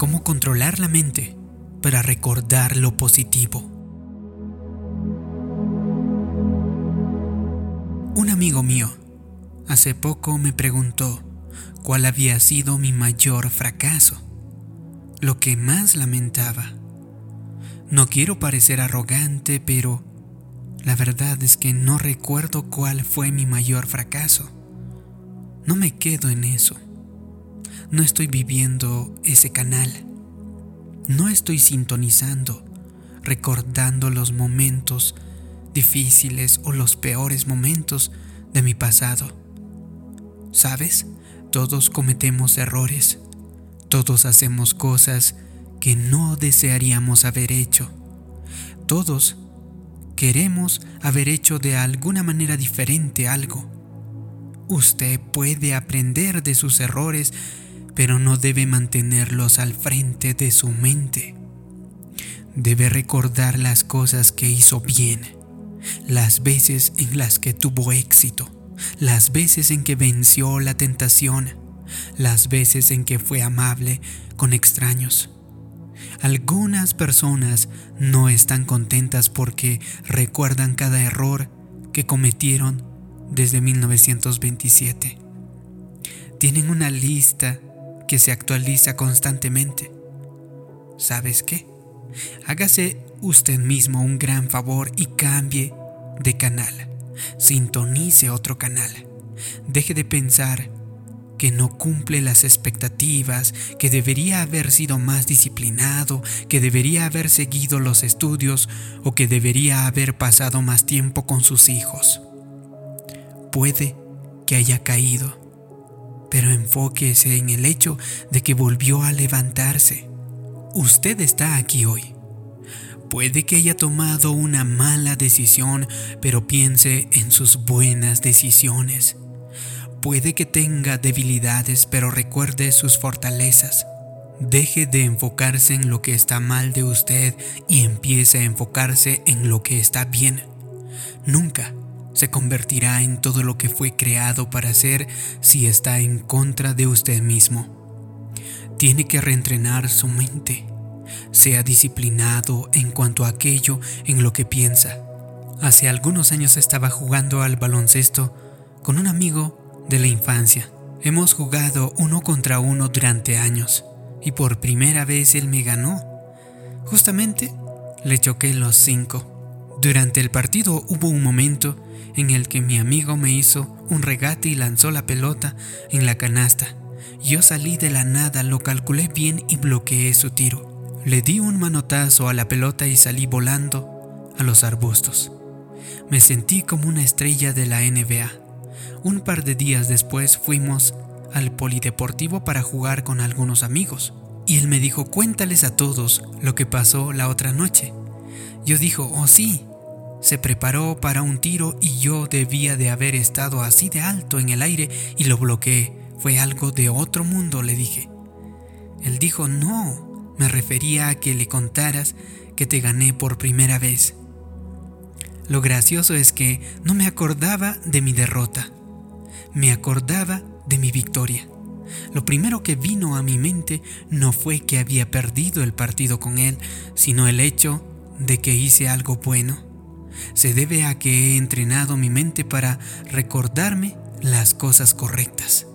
cómo controlar la mente para recordar lo positivo. Un amigo mío hace poco me preguntó cuál había sido mi mayor fracaso, lo que más lamentaba. No quiero parecer arrogante, pero la verdad es que no recuerdo cuál fue mi mayor fracaso. No me quedo en eso. No estoy viviendo ese canal. No estoy sintonizando, recordando los momentos difíciles o los peores momentos de mi pasado. ¿Sabes? Todos cometemos errores. Todos hacemos cosas que no desearíamos haber hecho. Todos queremos haber hecho de alguna manera diferente algo. Usted puede aprender de sus errores, pero no debe mantenerlos al frente de su mente. Debe recordar las cosas que hizo bien, las veces en las que tuvo éxito, las veces en que venció la tentación, las veces en que fue amable con extraños. Algunas personas no están contentas porque recuerdan cada error que cometieron desde 1927. Tienen una lista que se actualiza constantemente. ¿Sabes qué? Hágase usted mismo un gran favor y cambie de canal. Sintonice otro canal. Deje de pensar que no cumple las expectativas, que debería haber sido más disciplinado, que debería haber seguido los estudios o que debería haber pasado más tiempo con sus hijos. Puede que haya caído, pero enfóquese en el hecho de que volvió a levantarse. Usted está aquí hoy. Puede que haya tomado una mala decisión, pero piense en sus buenas decisiones. Puede que tenga debilidades, pero recuerde sus fortalezas. Deje de enfocarse en lo que está mal de usted y empiece a enfocarse en lo que está bien. Nunca se convertirá en todo lo que fue creado para ser si está en contra de usted mismo. Tiene que reentrenar su mente. Sea disciplinado en cuanto a aquello en lo que piensa. Hace algunos años estaba jugando al baloncesto con un amigo de la infancia. Hemos jugado uno contra uno durante años y por primera vez él me ganó. Justamente le choqué los cinco. Durante el partido hubo un momento en el que mi amigo me hizo un regate y lanzó la pelota en la canasta. Yo salí de la nada, lo calculé bien y bloqueé su tiro. Le di un manotazo a la pelota y salí volando a los arbustos. Me sentí como una estrella de la NBA. Un par de días después fuimos al polideportivo para jugar con algunos amigos. Y él me dijo, cuéntales a todos lo que pasó la otra noche. Yo dijo, oh sí. Se preparó para un tiro y yo debía de haber estado así de alto en el aire y lo bloqueé. Fue algo de otro mundo, le dije. Él dijo, no, me refería a que le contaras que te gané por primera vez. Lo gracioso es que no me acordaba de mi derrota me acordaba de mi victoria. Lo primero que vino a mi mente no fue que había perdido el partido con él, sino el hecho de que hice algo bueno. Se debe a que he entrenado mi mente para recordarme las cosas correctas.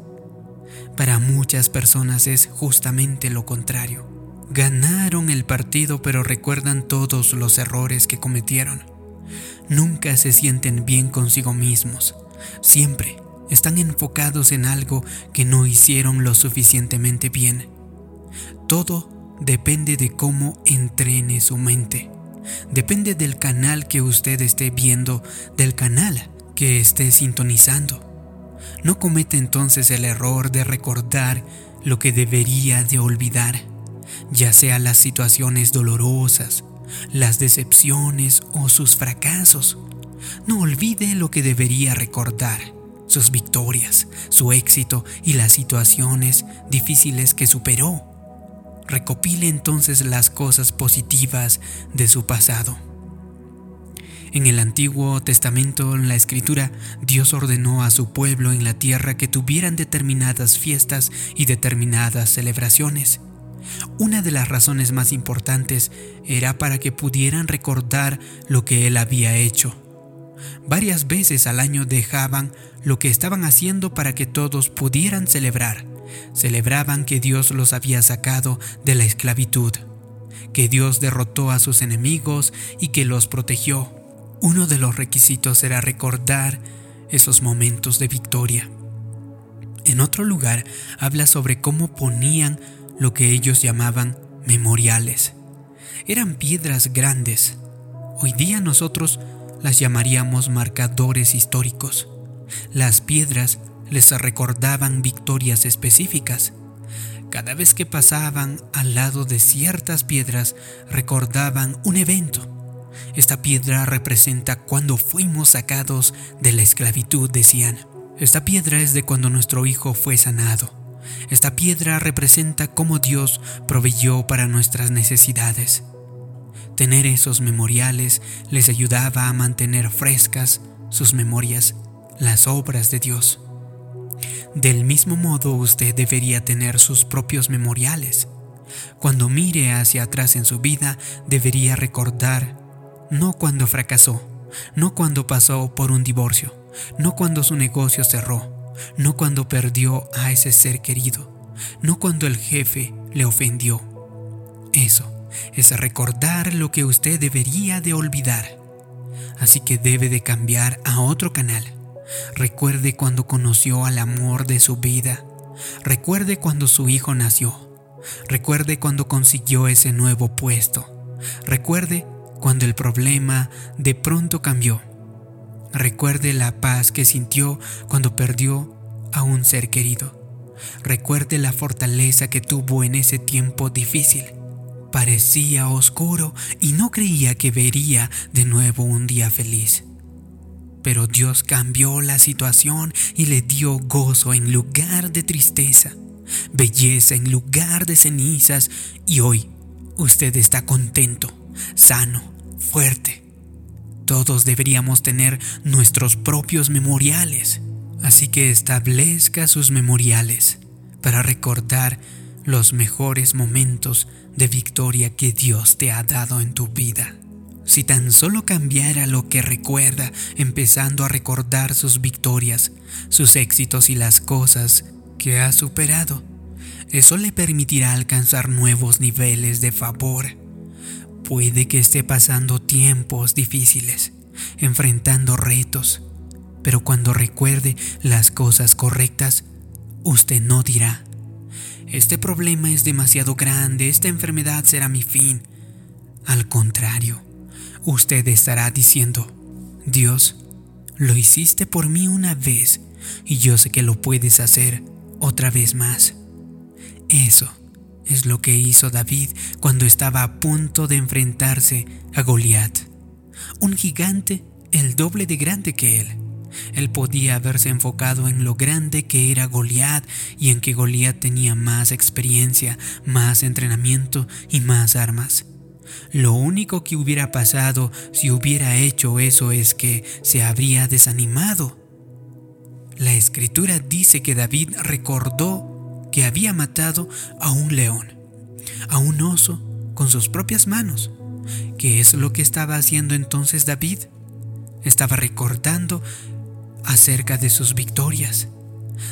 Para muchas personas es justamente lo contrario. Ganaron el partido pero recuerdan todos los errores que cometieron. Nunca se sienten bien consigo mismos. Siempre están enfocados en algo que no hicieron lo suficientemente bien. Todo depende de cómo entrene su mente. Depende del canal que usted esté viendo, del canal que esté sintonizando. No comete entonces el error de recordar lo que debería de olvidar, ya sea las situaciones dolorosas, las decepciones o sus fracasos. No olvide lo que debería recordar sus victorias, su éxito y las situaciones difíciles que superó. Recopile entonces las cosas positivas de su pasado. En el Antiguo Testamento, en la Escritura, Dios ordenó a su pueblo en la tierra que tuvieran determinadas fiestas y determinadas celebraciones. Una de las razones más importantes era para que pudieran recordar lo que él había hecho. Varias veces al año dejaban lo que estaban haciendo para que todos pudieran celebrar. Celebraban que Dios los había sacado de la esclavitud, que Dios derrotó a sus enemigos y que los protegió. Uno de los requisitos era recordar esos momentos de victoria. En otro lugar habla sobre cómo ponían lo que ellos llamaban memoriales. Eran piedras grandes. Hoy día nosotros las llamaríamos marcadores históricos. Las piedras les recordaban victorias específicas. Cada vez que pasaban al lado de ciertas piedras recordaban un evento. Esta piedra representa cuando fuimos sacados de la esclavitud, decían. Esta piedra es de cuando nuestro hijo fue sanado. Esta piedra representa cómo Dios proveyó para nuestras necesidades. Tener esos memoriales les ayudaba a mantener frescas sus memorias, las obras de Dios. Del mismo modo usted debería tener sus propios memoriales. Cuando mire hacia atrás en su vida, debería recordar no cuando fracasó, no cuando pasó por un divorcio, no cuando su negocio cerró, no cuando perdió a ese ser querido, no cuando el jefe le ofendió. Eso es recordar lo que usted debería de olvidar. Así que debe de cambiar a otro canal. Recuerde cuando conoció al amor de su vida. Recuerde cuando su hijo nació. Recuerde cuando consiguió ese nuevo puesto. Recuerde cuando el problema de pronto cambió. Recuerde la paz que sintió cuando perdió a un ser querido. Recuerde la fortaleza que tuvo en ese tiempo difícil. Parecía oscuro y no creía que vería de nuevo un día feliz. Pero Dios cambió la situación y le dio gozo en lugar de tristeza, belleza en lugar de cenizas y hoy usted está contento, sano, fuerte todos deberíamos tener nuestros propios memoriales, así que establezca sus memoriales para recordar los mejores momentos de victoria que Dios te ha dado en tu vida. Si tan solo cambiara lo que recuerda, empezando a recordar sus victorias, sus éxitos y las cosas que ha superado, eso le permitirá alcanzar nuevos niveles de favor Puede que esté pasando tiempos difíciles, enfrentando retos, pero cuando recuerde las cosas correctas, usted no dirá, este problema es demasiado grande, esta enfermedad será mi fin. Al contrario, usted estará diciendo, Dios, lo hiciste por mí una vez y yo sé que lo puedes hacer otra vez más. Eso es lo que hizo David cuando estaba a punto de enfrentarse a Goliat, un gigante el doble de grande que él. Él podía haberse enfocado en lo grande que era Goliat y en que Goliat tenía más experiencia, más entrenamiento y más armas. Lo único que hubiera pasado si hubiera hecho eso es que se habría desanimado. La escritura dice que David recordó que había matado a un león, a un oso, con sus propias manos. ¿Qué es lo que estaba haciendo entonces David? Estaba recordando acerca de sus victorias.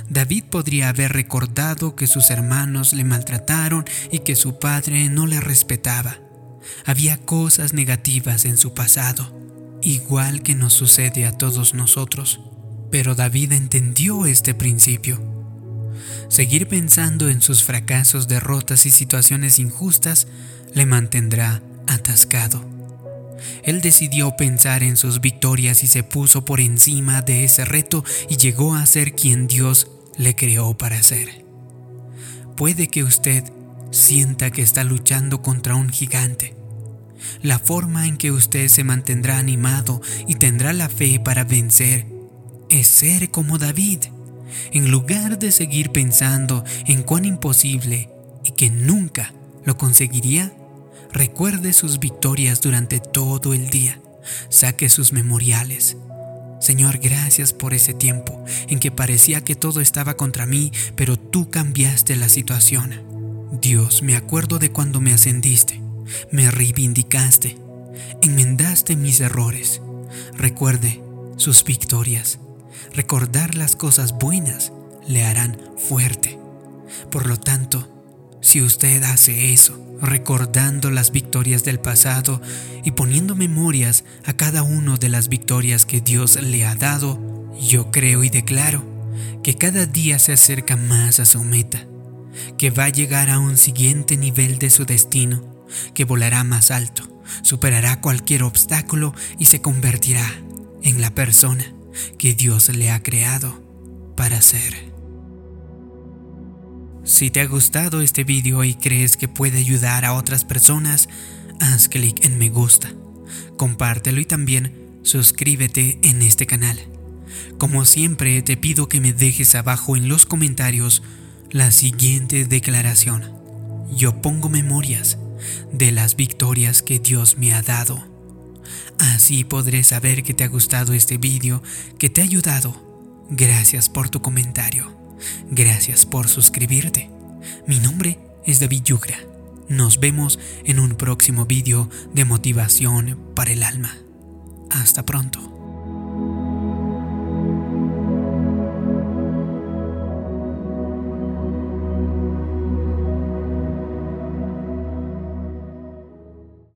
David podría haber recordado que sus hermanos le maltrataron y que su padre no le respetaba. Había cosas negativas en su pasado, igual que nos sucede a todos nosotros. Pero David entendió este principio Seguir pensando en sus fracasos, derrotas y situaciones injustas le mantendrá atascado. Él decidió pensar en sus victorias y se puso por encima de ese reto y llegó a ser quien Dios le creó para ser. Puede que usted sienta que está luchando contra un gigante. La forma en que usted se mantendrá animado y tendrá la fe para vencer es ser como David en lugar de seguir pensando en cuán imposible y que nunca lo conseguiría, recuerde sus victorias durante todo el día. Saque sus memoriales. Señor, gracias por ese tiempo en que parecía que todo estaba contra mí, pero tú cambiaste la situación. Dios, me acuerdo de cuando me ascendiste, me reivindicaste, enmendaste mis errores. Recuerde sus victorias. Recordar las cosas buenas le harán fuerte. Por lo tanto, si usted hace eso, recordando las victorias del pasado y poniendo memorias a cada una de las victorias que Dios le ha dado, yo creo y declaro que cada día se acerca más a su meta, que va a llegar a un siguiente nivel de su destino, que volará más alto, superará cualquier obstáculo y se convertirá en la persona que Dios le ha creado para ser. Si te ha gustado este video y crees que puede ayudar a otras personas, haz clic en me gusta, compártelo y también suscríbete en este canal. Como siempre te pido que me dejes abajo en los comentarios la siguiente declaración. Yo pongo memorias de las victorias que Dios me ha dado. Así podré saber que te ha gustado este video, que te ha ayudado. Gracias por tu comentario. Gracias por suscribirte. Mi nombre es David Yugra. Nos vemos en un próximo vídeo de motivación para el alma. Hasta pronto.